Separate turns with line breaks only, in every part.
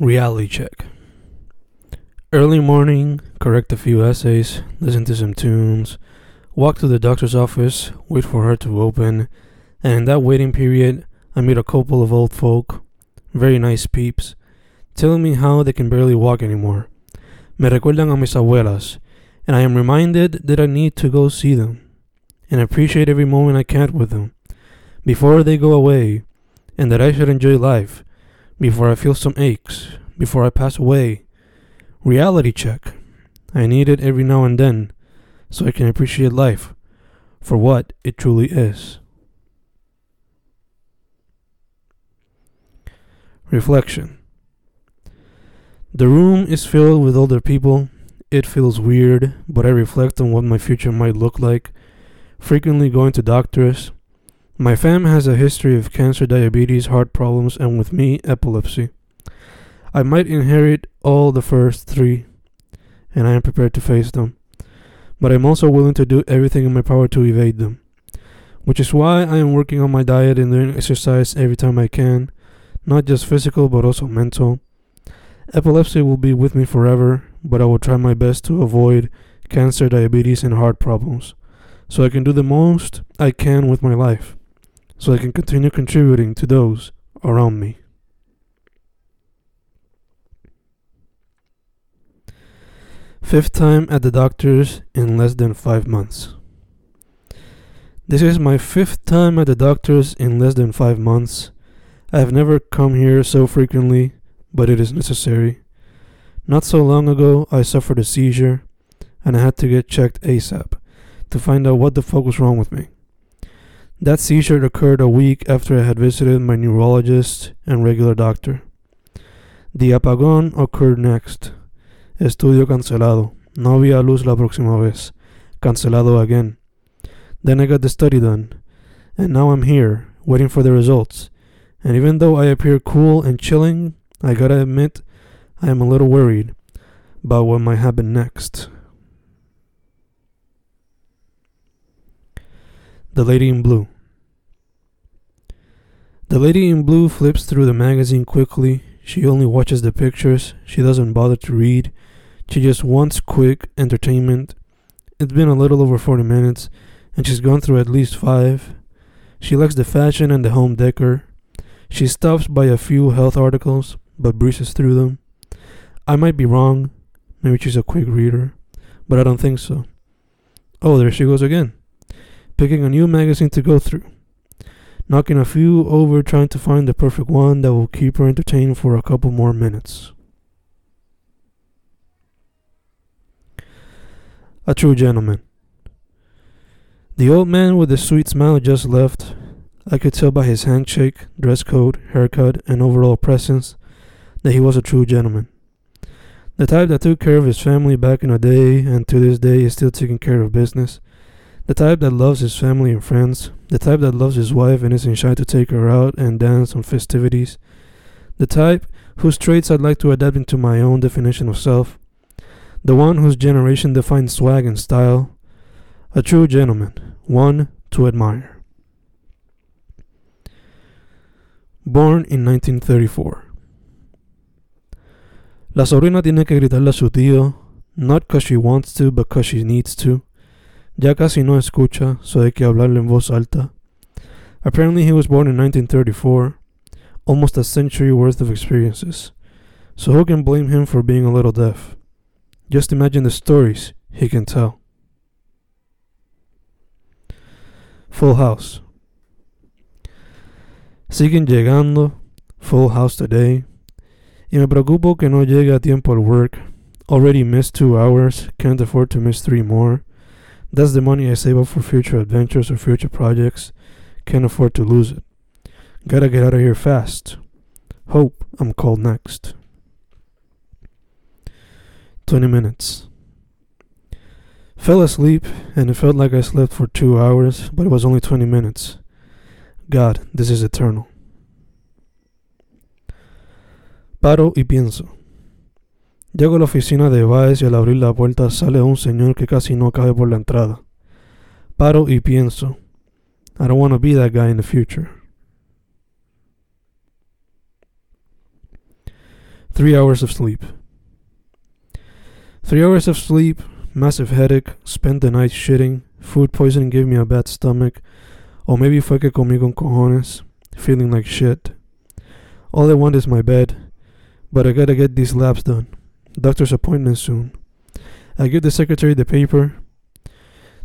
Reality check. Early morning, correct a few essays, listen to some tunes, walk to the doctor's office, wait for her to open, and in that waiting period, I meet a couple of old folk, very nice peeps, telling me how they can barely walk anymore. Me recuerdan a mis abuelas, and I am reminded that I need to go see them and appreciate every moment I can with them before they go away, and that I should enjoy life before I feel some aches, before I pass away. Reality check. I need it every now and then so I can appreciate life for what it truly is. Reflection. The room is filled with older people. It feels weird, but I reflect on what my future might look like. Frequently going to doctors, my fam has a history of cancer, diabetes, heart problems, and with me, epilepsy. I might inherit all the first three, and I am prepared to face them. But I'm also willing to do everything in my power to evade them. Which is why I am working on my diet and doing exercise every time I can, not just physical but also mental. Epilepsy will be with me forever, but I will try my best to avoid cancer, diabetes, and heart problems, so I can do the most I can with my life so I can continue contributing to those around me. Fifth time at the doctor's in less than five months. This is my fifth time at the doctor's in less than five months. I have never come here so frequently, but it is necessary. Not so long ago, I suffered a seizure, and I had to get checked ASAP to find out what the fuck was wrong with me. That seizure occurred a week after I had visited my neurologist and regular doctor. The apagón occurred next. Estudio cancelado. No había luz la próxima vez. Cancelado again. Then I got the study done. And now I'm here, waiting for the results. And even though I appear cool and chilling, I gotta admit, I am a little worried about what might happen next. The Lady in Blue. The lady in blue flips through the magazine quickly. She only watches the pictures. She doesn't bother to read. She just wants quick entertainment. It's been a little over 40 minutes, and she's gone through at least five. She likes the fashion and the home decor. She stops by a few health articles, but breezes through them. I might be wrong. Maybe she's a quick reader, but I don't think so. Oh, there she goes again, picking a new magazine to go through knocking a few over trying to find the perfect one that will keep her entertained for a couple more minutes. A true gentleman. The old man with the sweet smile just left. I could tell by his handshake, dress code, haircut, and overall presence that he was a true gentleman. The type that took care of his family back in the day and to this day is still taking care of business the type that loves his family and friends. The type that loves his wife and isn't shy to take her out and dance on festivities. The type whose traits I'd like to adapt into my own definition of self. The one whose generation defines swag and style. A true gentleman, one to admire. Born in 1934. La sobrina tiene que gritarle a su tío, not because she wants to, but because she needs to. Ya casi no escucha, so hay que hablarle en voz alta. Apparently, he was born in 1934, almost a century worth of experiences. So who can blame him for being a little deaf? Just imagine the stories he can tell. Full House. Siguen llegando. Full House today. Y me preocupo que no llegue a tiempo al work. Already missed two hours. Can't afford to miss three more. That's the money I save up for future adventures or future projects. Can't afford to lose it. Gotta get out of here fast. Hope I'm called next. 20 minutes. Fell asleep and it felt like I slept for two hours, but it was only 20 minutes. God, this is eternal. Paro y pienso. Llego a la oficina de Baez y al abrir la puerta sale un señor que casi no cabe por la entrada. Paro y pienso. I don't want to be that guy in the future. Three hours of sleep. Three hours of sleep, massive headache, spent the night shitting, food poisoning gave me a bad stomach, or maybe fue que comí con cojones, feeling like shit. All I want is my bed, but I gotta get these labs done. Doctor's appointment soon. I give the secretary the paper.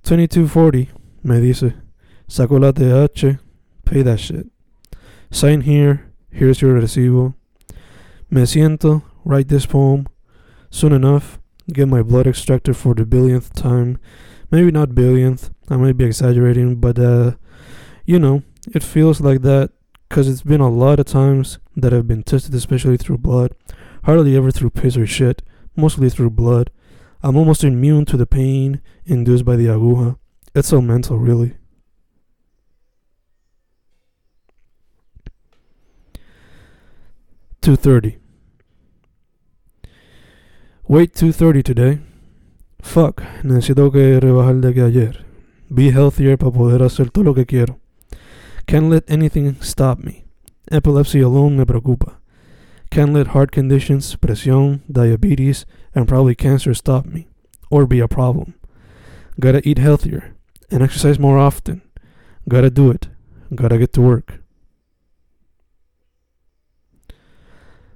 2240, me dice. Saco la ATH, pay that shit. Sign here, here's your recibo. Me siento, write this poem. Soon enough, get my blood extracted for the billionth time. Maybe not billionth, I might be exaggerating, but uh, you know, it feels like that because it's been a lot of times that I've been tested, especially through blood. Hardly ever through piss or shit, mostly through blood. I'm almost immune to the pain induced by the aguja. It's so mental, really. Two thirty. Wait 2.30 today. Fuck, necesito que rebajar de que ayer. Be healthier para poder hacer todo lo que quiero. Can't let anything stop me. Epilepsy alone me preocupa. Can't let heart conditions, presión, diabetes, and probably cancer stop me. Or be a problem. Gotta eat healthier. And exercise more often. Gotta do it. Gotta get to work.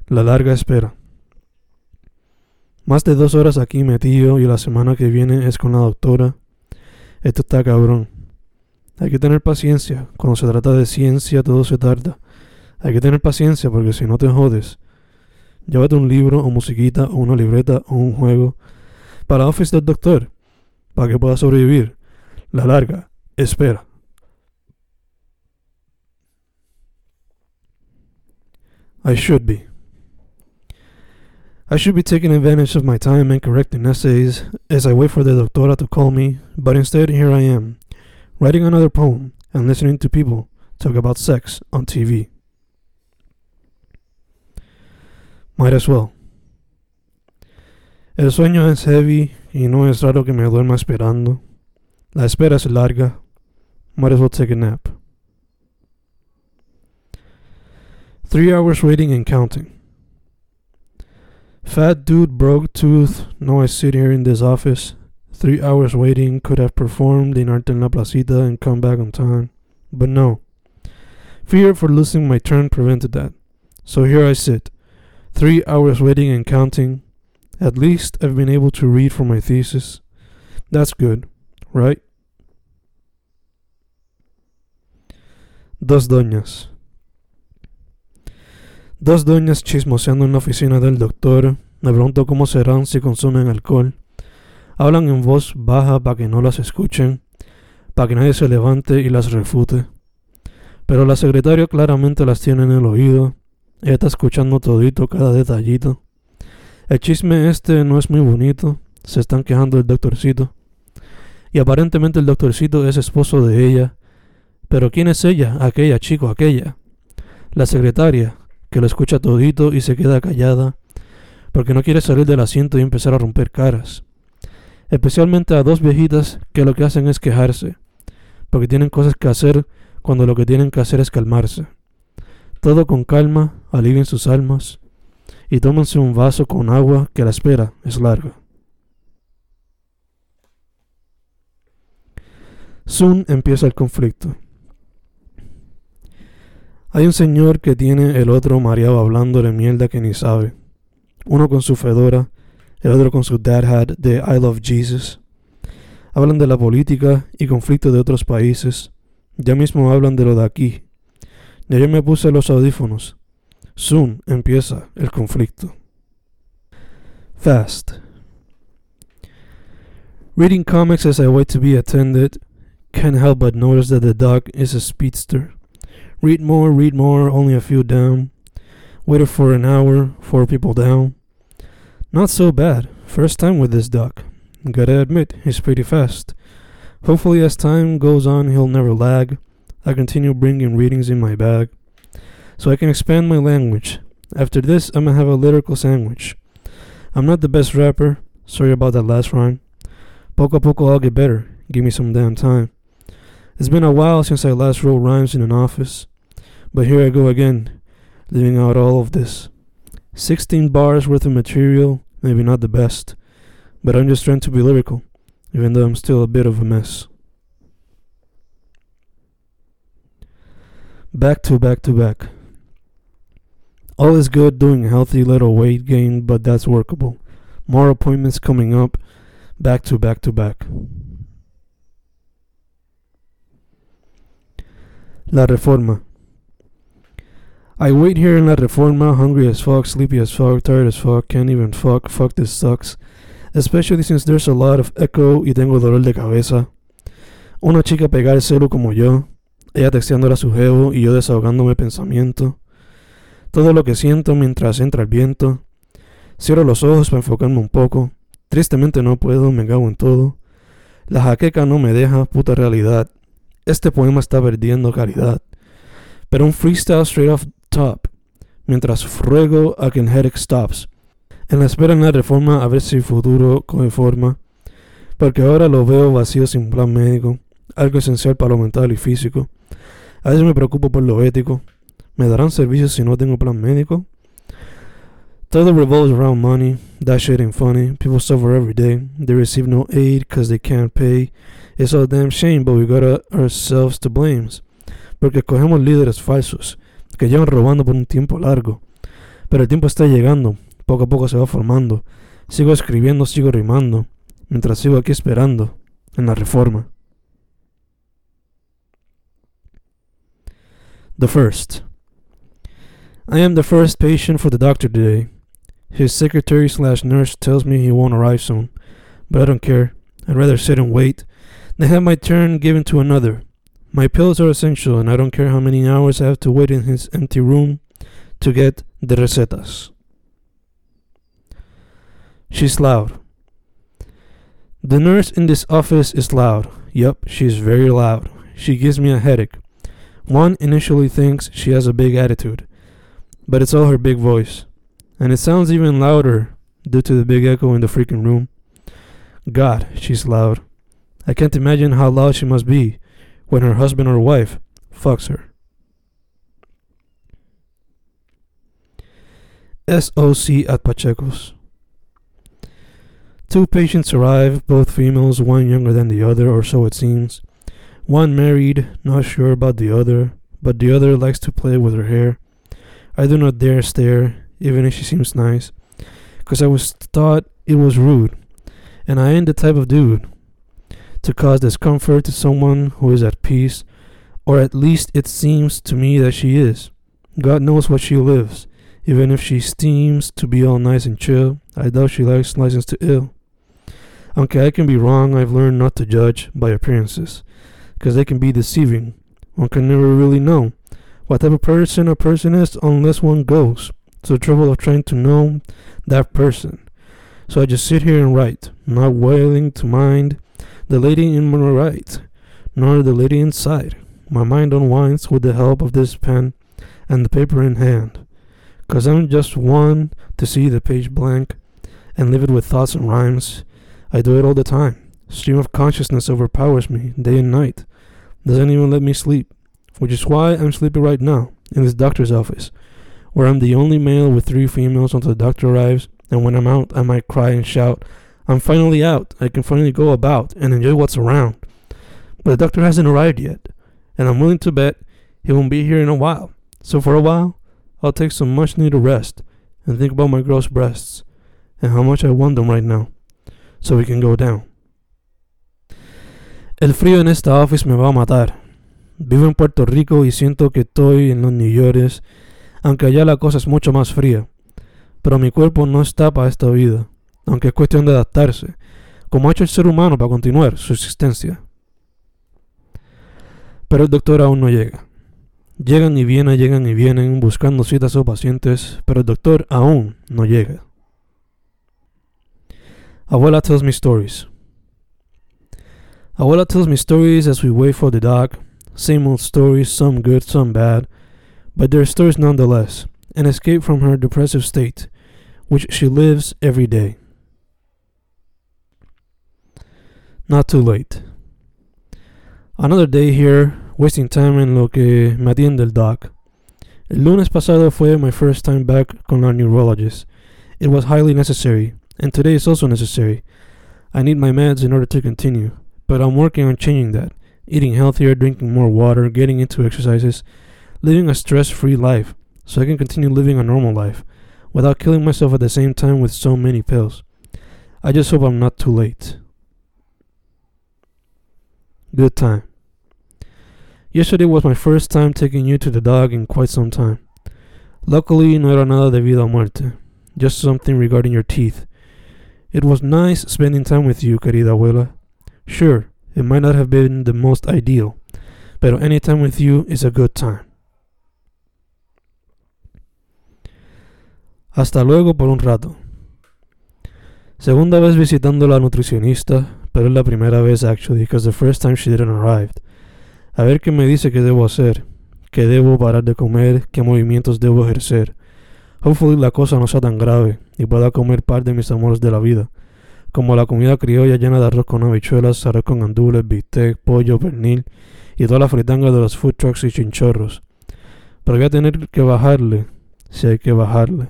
La larga espera. Más de dos horas aquí metido y la semana que viene es con la doctora. Esto está cabrón. Hay que tener paciencia. Cuando se trata de ciencia todo se tarda. Hay que tener paciencia porque si no te jodes. Llévate un libro o musiquita o una libreta o un juego para Office del Doctor para que puedas sobrevivir. La larga. Espera. I should be. I should be taking advantage of my time and correcting essays as I wait for the doctora to call me, but instead here I am, writing another poem and listening to people talk about sex on TV. Might as well. El sueño es heavy y no es raro que me duerma esperando. La espera es larga. Might as well take a nap. Three hours waiting and counting. Fat dude broke tooth. Now I sit here in this office. Three hours waiting. Could have performed in Arte en la Placita and come back on time. But no. Fear for losing my turn prevented that. So here I sit. Three hours waiting and counting. At least I've been able to read for my thesis. That's good, right? Dos doñas. Dos doñas chismoseando en la oficina del doctor. Me pregunto cómo serán si consumen alcohol. Hablan en voz baja para que no las escuchen, para que nadie se levante y las refute. Pero la secretaria claramente las tiene en el oído. Ella está escuchando todito, cada detallito. El chisme este no es muy bonito. Se están quejando del doctorcito. Y aparentemente el doctorcito es esposo de ella. Pero ¿quién es ella? Aquella, chico, aquella. La secretaria, que lo escucha todito y se queda callada, porque no quiere salir del asiento y empezar a romper caras. Especialmente a dos viejitas que lo que hacen es quejarse, porque tienen cosas que hacer cuando lo que tienen que hacer es calmarse. Todo con calma, alivien sus almas y tómense un vaso con agua que la espera es larga. Soon empieza el conflicto. Hay un señor que tiene el otro mareado hablando de mierda que ni sabe. Uno con su fedora, el otro con su dad de I Love Jesus. Hablan de la política y conflicto de otros países. Ya mismo hablan de lo de aquí. Ya yo me puse los audífonos. Soon empieza el conflicto. Fast. Reading comics as I wait to be attended, can't help but notice that the dog is a speedster. Read more, read more, only a few down. Waited for an hour, four people down. Not so bad, first time with this duck. Gotta admit, he's pretty fast. Hopefully, as time goes on, he'll never lag. I continue bringing readings in my bag. So I can expand my language. After this, I'm gonna have a lyrical sandwich. I'm not the best rapper, sorry about that last rhyme. Poco a poco I'll get better, give me some damn time. It's been a while since I last wrote rhymes in an office, but here I go again, leaving out all of this. 16 bars worth of material, maybe not the best, but I'm just trying to be lyrical, even though I'm still a bit of a mess. Back to back to back. All is good doing healthy little weight gain, but that's workable. More appointments coming up, back to back to back. La Reforma. I wait here in La Reforma, hungry as fuck, sleepy as fuck, tired as fuck, can't even fuck, fuck this sucks. Especially since there's a lot of echo y tengo dolor de cabeza. Una chica pegar el como yo, ella texteándola a su jevo y yo desahogándome pensamiento. Todo lo que siento mientras entra el viento. Cierro los ojos para enfocarme un poco. Tristemente no puedo, me cago en todo. La jaqueca no me deja, puta realidad. Este poema está perdiendo calidad. Pero un freestyle straight off top. Mientras ruego a que el stops. En la espera en la reforma a ver si el futuro coge forma. Porque ahora lo veo vacío sin plan médico. Algo esencial para lo mental y físico. A veces me preocupo por lo ético. ¿Me darán servicios si no tengo plan médico? Todo revolves around money. That shit ain't funny. People suffer every day. They receive no aid because they can't pay. It's a damn shame, but we got ourselves to blame. Porque escogemos líderes falsos que llevan robando por un tiempo largo. Pero el tiempo está llegando. Poco a poco se va formando. Sigo escribiendo, sigo rimando. Mientras sigo aquí esperando en la reforma. The first. I am the first patient for the doctor today. His secretary slash nurse tells me he won't arrive soon, but I don't care. I'd rather sit and wait than have my turn given to another. My pills are essential, and I don't care how many hours I have to wait in his empty room to get the recetas. She's loud. The nurse in this office is loud. Yup, she's very loud. She gives me a headache. One initially thinks she has a big attitude but it's all her big voice. And it sounds even louder due to the big echo in the freaking room. God, she's loud. I can't imagine how loud she must be when her husband or wife fucks her. SOC at Pacheco's. Two patients arrive, both females, one younger than the other, or so it seems. One married, not sure about the other, but the other likes to play with her hair. I do not dare stare, even if she seems nice, because I was thought it was rude, and I ain't the type of dude to cause discomfort to someone who is at peace, or at least it seems to me that she is. God knows what she lives. Even if she seems to be all nice and chill, I doubt she likes Licensed to Ill. Okay, I can be wrong. I've learned not to judge by appearances, because they can be deceiving. One can never really know what type of person a person is unless one goes to the trouble of trying to know that person. So I just sit here and write, not willing to mind the lady in my right, nor the lady inside. My mind unwinds with the help of this pen and the paper in hand. Cause I'm just one to see the page blank and live it with thoughts and rhymes. I do it all the time. Stream of consciousness overpowers me day and night. Doesn't even let me sleep which is why I'm sleeping right now in this doctor's office, where I'm the only male with three females until the doctor arrives. And when I'm out, I might cry and shout, I'm finally out. I can finally go about and enjoy what's around. But the doctor hasn't arrived yet, and I'm willing to bet he won't be here in a while. So for a while, I'll take some much needed rest and think about my girl's breasts and how much I want them right now, so we can go down. El frío en esta office me va a matar. Vivo en Puerto Rico y siento que estoy en los New York, aunque allá la cosa es mucho más fría. Pero mi cuerpo no está para esta vida, aunque es cuestión de adaptarse, como ha hecho el ser humano para continuar su existencia. Pero el doctor aún no llega. Llegan y vienen, llegan y vienen, buscando citas o pacientes, pero el doctor aún no llega. Abuela tells me stories. Abuela tells me stories as we wait for the doc, same old stories, some good, some bad, but they're stories nonetheless, an escape from her depressive state, which she lives every day. Not too late. Another day here, wasting time en lo que me atiende el doc. El lunes pasado fue my first time back con la neurologist. It was highly necessary, and today is also necessary. I need my meds in order to continue, but I'm working on changing that. Eating healthier, drinking more water, getting into exercises, living a stress free life so I can continue living a normal life without killing myself at the same time with so many pills. I just hope I'm not too late. Good time. Yesterday was my first time taking you to the dog in quite some time. Luckily, no era nada de vida a muerte, just something regarding your teeth. It was nice spending time with you, querida abuela. Sure, it might not have been the most ideal, but any time with you is a good time. Hasta luego por un rato. Segunda vez visitando la nutricionista, pero es la primera vez actually, because the first time she didn't arrive. A ver qué me dice que debo hacer, que debo parar de comer, qué movimientos debo ejercer. Hopefully la cosa no sea tan grave y pueda comer par de mis amores de la vida, como la comida criolla llena de arroz con habichuelas, arroz con andules, bistec, pollo, pernil y toda la fritanga de los food trucks y chinchorros. Pero voy a tener que bajarle, si hay que bajarle.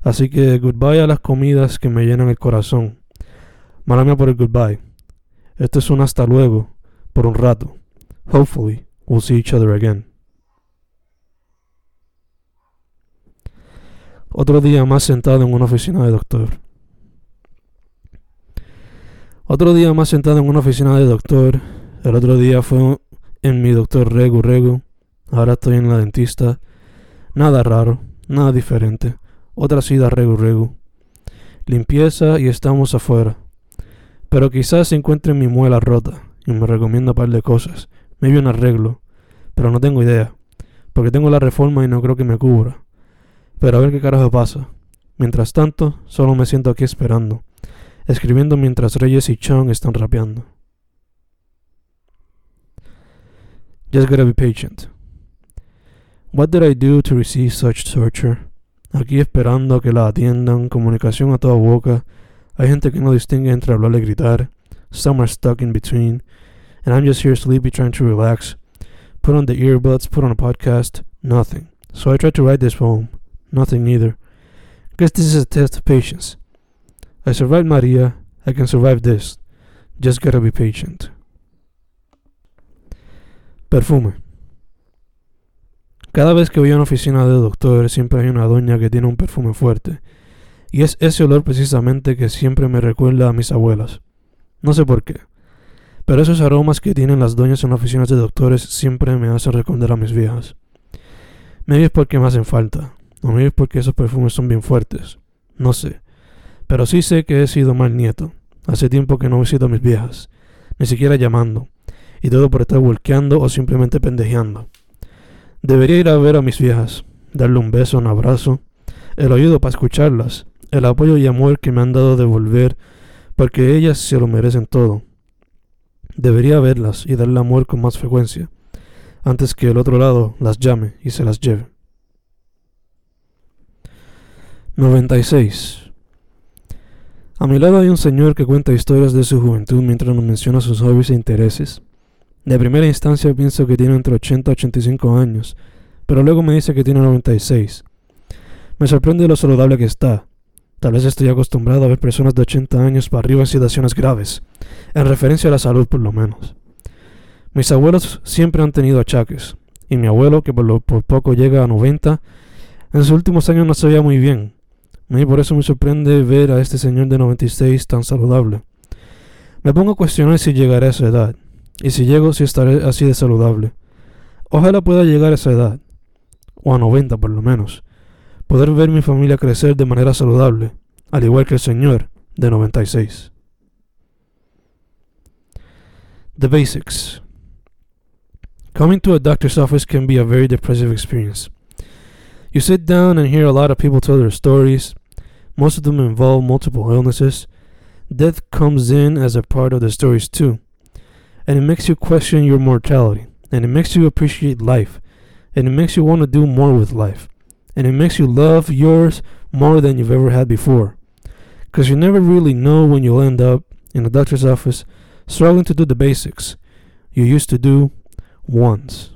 Así que goodbye a las comidas que me llenan el corazón. Mala mía por el goodbye. Esto es un hasta luego, por un rato. Hopefully, we'll see each other again. Otro día más sentado en una oficina de doctor. Otro día más sentado en una oficina de doctor. El otro día fue en mi doctor Regu Regu. Ahora estoy en la dentista. Nada raro, nada diferente. Otra sida Regu Regu. Limpieza y estamos afuera. Pero quizás se encuentre mi muela rota y me recomienda un par de cosas. Me un arreglo. Pero no tengo idea. Porque tengo la reforma y no creo que me cubra. Pero a ver qué carajo pasa. Mientras tanto, solo me siento aquí esperando, escribiendo mientras Reyes y Chung están rapeando. Just gotta be patient. What did I do to receive such torture? Aquí esperando a que la atiendan, comunicación a toda boca. Hay gente que no distingue entre hablar y gritar. Some are stuck in between. And I'm just here sleepy trying to relax. Put on the earbuds, put on a podcast. Nothing. So I tried to write this poem. Nothing either. Guess this is a test of patience. I survived Maria, I can survive this. Just gotta be patient. Perfume. Cada vez que voy a una oficina de doctor siempre hay una doña que tiene un perfume fuerte. Y es ese olor precisamente que siempre me recuerda a mis abuelas. No sé por qué. Pero esos aromas que tienen las doñas en oficinas de doctores siempre me hacen recordar a mis viejas. Maybe es porque me hacen falta. No me porque esos perfumes son bien fuertes. No sé. Pero sí sé que he sido mal nieto. Hace tiempo que no visito a mis viejas. Ni siquiera llamando. Y todo por estar volqueando o simplemente pendejeando. Debería ir a ver a mis viejas. Darle un beso, un abrazo. El oído para escucharlas. El apoyo y amor que me han dado de volver. Porque ellas se lo merecen todo. Debería verlas y darle amor con más frecuencia. Antes que el otro lado las llame y se las lleve. 96. A mi lado hay un señor que cuenta historias de su juventud mientras nos menciona sus hobbies e intereses. De primera instancia pienso que tiene entre 80 y 85 años, pero luego me dice que tiene 96. Me sorprende lo saludable que está. Tal vez estoy acostumbrado a ver personas de 80 años para arriba en situaciones graves, en referencia a la salud por lo menos. Mis abuelos siempre han tenido achaques, y mi abuelo, que por, por poco llega a 90, en sus últimos años no se veía muy bien, y por eso me sorprende ver a este señor de 96 tan saludable. Me pongo a cuestionar si llegaré a esa edad, y si llego, si estaré así de saludable. Ojalá pueda llegar a esa edad, o a 90 por lo menos, poder ver mi familia crecer de manera saludable, al igual que el señor de 96. The basics. Coming to a doctor's office can be a very depressive experience. You sit down and hear a lot of people tell their stories. Most of them involve multiple illnesses. Death comes in as a part of the stories too. And it makes you question your mortality. And it makes you appreciate life. And it makes you want to do more with life. And it makes you love yours more than you've ever had before. Because you never really know when you'll end up in a doctor's office struggling to do the basics you used to do once.